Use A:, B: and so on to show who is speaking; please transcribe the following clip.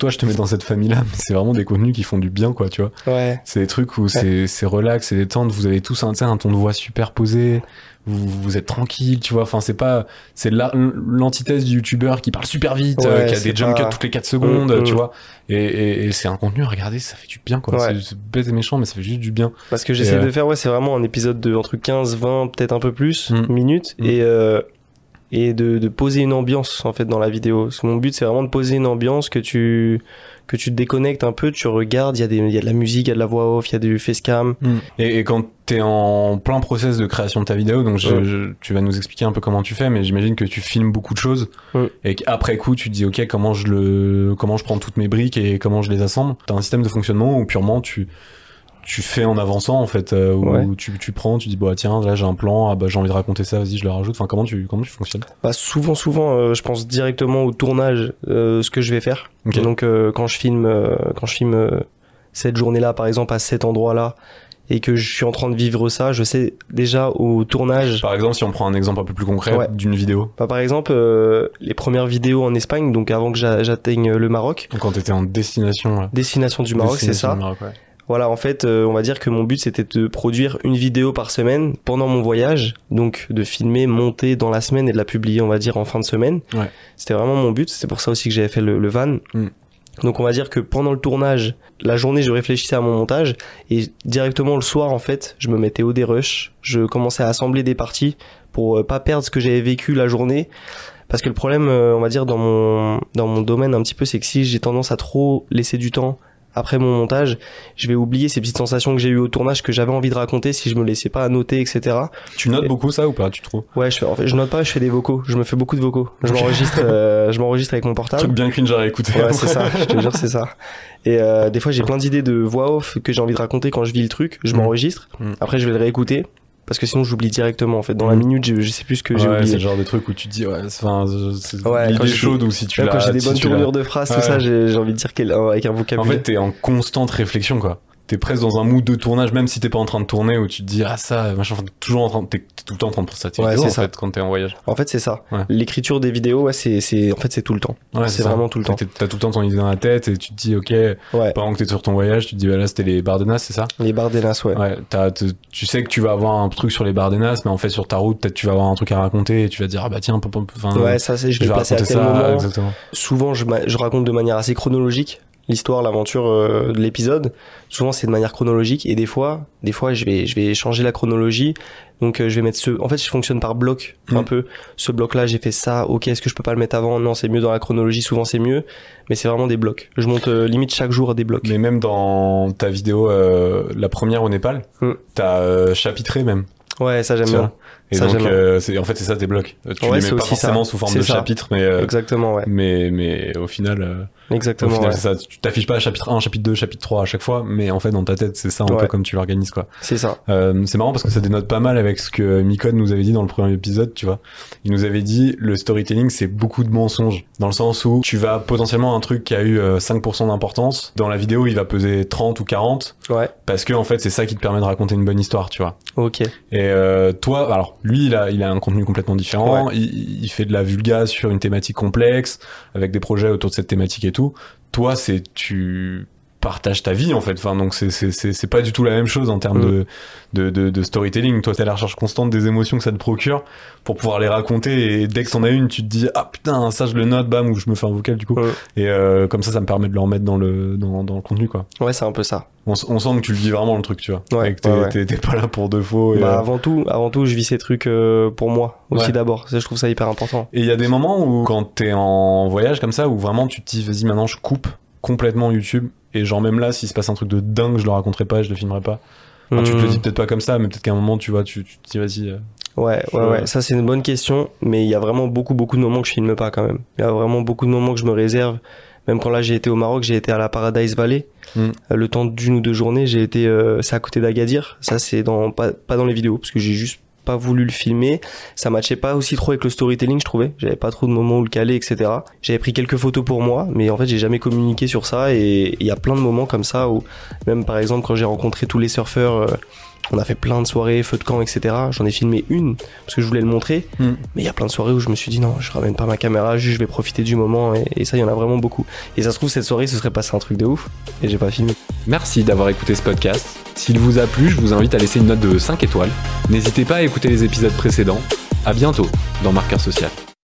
A: Toi, je te mets dans cette famille-là, mais c'est vraiment des contenus qui font du bien, quoi, tu vois.
B: Ouais.
A: C'est des trucs où c'est, c'est relax, c'est détente, vous avez tous un, un ton de voix super posé, vous, vous êtes tranquille, tu vois. Enfin, c'est pas, c'est l'antithèse du youtubeur qui parle super vite, euh, qui a des jump cuts toutes les 4 secondes, mm, tu mm. vois. Et, et, c'est un contenu, regardez, ça fait du bien, quoi. C'est bête et méchant, mais ça fait juste du bien.
B: Parce que j'essaie de euh, faire, ouais, c'est vraiment un épisode de entre 15, 20, peut-être un peu plus, mm. minutes. Et, euh, et de, de, poser une ambiance en fait dans la vidéo. Parce que mon but c'est vraiment de poser une ambiance que tu que tu te déconnectes un peu, tu regardes, il y a des il y a de la musique, il y a de la voix off, il y a du facecam.
A: Mm. Et, et, quand t'es en plein process de création de ta vidéo, donc je, tu vas nous expliquer un peu comment tu fais, mais j'imagine que tu filmes beaucoup de choses et qu'après coup tu te dis ok comment je le comment je prends toutes mes briques et comment je les assemble? T'as un système de fonctionnement où purement tu tu fais en avançant en fait euh, où tu, tu prends tu dis bah tiens là j'ai un plan ah bah j'ai envie de raconter ça vas-y je le rajoute enfin comment tu comment tu fonctionnes?
B: Bah souvent souvent euh, je pense directement au tournage euh, ce que je vais faire donc quand je filme quand je filme cette journée là par exemple à cet endroit là et que je suis en train de vivre ça, je sais déjà au tournage.
A: Par exemple, si on prend un exemple un peu plus concret d'une vidéo.
B: Bah, par exemple, les premières vidéos en Espagne, donc avant que j'atteigne le Maroc.
A: Donc quand t'étais en destination. Là.
B: Destination du Maroc, c'est ça. Maroc, ouais. Voilà, en fait, euh, on va dire que mon but c'était de produire une vidéo par semaine pendant mon voyage, donc de filmer, monter dans la semaine et de la publier, on va dire, en fin de semaine. Ouais. C'était vraiment mon but, c'est pour ça aussi que j'avais fait le, van. Mm. Donc on va dire que pendant le tournage, la journée, je réfléchissais à mon montage et directement le soir, en fait, je me mettais au dérush, je commençais à assembler des parties pour euh, pas perdre ce que j'avais vécu la journée. Parce que le problème, euh, on va dire, dans mon, dans mon domaine un petit peu, c'est que si j'ai tendance à trop laisser du temps après mon montage, je vais oublier ces petites sensations que j'ai eues au tournage que j'avais envie de raconter si je me laissais pas noter, etc.
A: Tu notes beaucoup ça ou pas, tu trouves?
B: Ouais, je fais, en fait, je note pas, je fais des vocaux. Je me fais beaucoup de vocaux. Je m'enregistre, euh, je m'enregistre avec mon portable.
A: Truc bien cringe à écouter.
B: Ouais, c'est ça. Je te jure, c'est ça. Et euh, des fois, j'ai plein d'idées de voix off que j'ai envie de raconter quand je vis le truc. Je mm. m'enregistre. Mm. Après, je vais le réécouter parce que sinon j'oublie directement en fait. Dans la mm. minute je, je sais plus ce que j'ai oublié.
A: c'est le genre de truc où tu te dis ouais enfin c'est ouais, l'idée chaude ou si tu
B: quand j'ai des bonnes tournures de phrases tout ça j'ai envie de dire avec un vocabulaire.
A: En fait t'es en constante réflexion quoi t'es presque dans un mood de tournage, même si t'es pas en train de tourner, où tu te dis, ah ça, machin, toujours en train, t'es tout le temps en train de penser à tes vidéos, en fait, quand t'es en voyage.
B: En fait, c'est ça. L'écriture des vidéos, ouais, c'est, c'est, en fait, c'est tout le temps. Ouais, c'est vraiment tout le temps.
A: T'as tout le temps ton idée dans la tête et tu te dis, ok, pendant que t'es sur ton voyage, tu te dis, bah là, c'était les barres de Nas, c'est ça?
B: Les barres de Nas, ouais.
A: Ouais, tu sais que tu vas avoir un truc sur les barres de Nas, mais en fait, sur ta route, peut-être tu vas avoir un truc à raconter et tu vas dire, ah bah tiens,
B: ouais, ça, c'est, je vais passer à tel ça, moment. Exactement. Souvent, je, je raconte de manière assez chronologique l'histoire, l'aventure euh, de l'épisode. Souvent c'est de manière chronologique et des fois, des fois je vais je vais changer la chronologie. Donc euh, je vais mettre ce en fait, je fonctionne par bloc un mm. peu. Ce bloc là, j'ai fait ça. OK, est-ce que je peux pas le mettre avant? Non, c'est mieux dans la chronologie, souvent c'est mieux, mais c'est vraiment des blocs. Je monte euh, limite chaque jour des blocs.
A: Mais même dans ta vidéo la première au Népal, mm. t'as chapitré même.
B: Ouais, ça j'aime bien.
A: Et ça, donc, euh, c'est, en fait, c'est ça tes blocs. Tu les mets pas forcément sous forme de chapitre, mais euh,
B: exactement, ouais.
A: Mais mais au final, euh,
B: exactement, au final,
A: c'est ça. Tu t'affiches pas chapitre 1, chapitre 2, chapitre 3 à chaque fois, mais en fait, dans ta tête, c'est ça un peu comme tu l'organises, quoi.
B: C'est ça.
A: Euh, c'est marrant parce que ça dénote pas mal avec ce que Mikon nous avait dit dans le premier épisode, tu vois. Il nous avait dit le storytelling, c'est beaucoup de mensonges, dans le sens où tu vas potentiellement un truc qui a eu 5% d'importance dans la vidéo, il va peser 30 ou 40.
B: Ouais.
A: Parce que en fait, c'est ça qui te permet de raconter une bonne histoire, tu vois.
B: Ok.
A: Et toi, alors lui, il a, il a un contenu complètement différent. Il, il, fait de la vulga sur une thématique complexe, avec des projets autour de cette thématique et tout. Toi, c'est tu partages ta vie en fait. Enfin, donc c'est c'est c'est pas du tout la même chose en termes de, de, de de storytelling. Toi, t'as la recherche constante des émotions que ça te procure pour pouvoir les raconter. Et dès que t'en as une, tu te dis ah putain ça je le note, bam ou je me fais un vocal du coup. Et euh, comme ça, ça me permet de le remettre dans le dans, dans le contenu quoi.
B: Ouais, c'est un peu ça.
A: On, on, sent que tu le vis vraiment le truc, tu vois. Ouais. t'es ouais, pas là pour de faux.
B: bah, euh, avant tout, avant tout, je vis ces trucs euh, pour moi aussi d'abord. Je trouve ça hyper important.
A: Et il y a des moments où quand t'es en voyage comme ça, où vraiment tu te dis vas-y maintenant je coupe complètement YouTube et genre même là s'il se passe un truc de dingue je le raconterai pas je le filmerai pas enfin, tu te le dis hmm. peut-être pas comme ça mais peut-être qu'à un moment tu vois tu, tu te dis vas-y euh,
B: ouais ouais ouais ça c'est une bonne question mais il y a vraiment beaucoup beaucoup de moments que je filme pas quand même il y a vraiment beaucoup de moments que je me réserve Même quand là j'ai été au Maroc, j'ai été à la Paradise Valley. Mm. Le temps d'une ou deux journées, j'ai été, c'est à côté d'Agadir. Ça c'est dans pas, pas dans les vidéos parce que j'ai juste voulu le filmer. Ça matchait pas aussi trop avec le storytelling, je trouvais. J'avais pas trop de moments où le caler, etc. J'avais pris quelques photos pour moi, mais en fait, j'ai jamais communiqué sur ça. Et il y a plein de moments comme ça où, même par exemple, quand j'ai rencontré tous les surfeurs, euh, on a fait plein de soirées, feu de camp, etc. J'en ai filmé une parce que je voulais le montrer. Hmm. Mais il y a plein de soirées où je me suis dit non, je ramène pas ma caméra, juste je vais profiter du moment. Et, ça, il y en a vraiment beaucoup. Et ça se trouve, cette soirée, ce serait passé un truc de ouf. Et j'ai pas filmé.
A: Merci d'avoir écouté ce podcast. S'il vous a plu, je vous invite à laisser une note de 5 étoiles. N'hésitez pas à écouter les épisodes précédents. À bientôt dans Marqueur Social.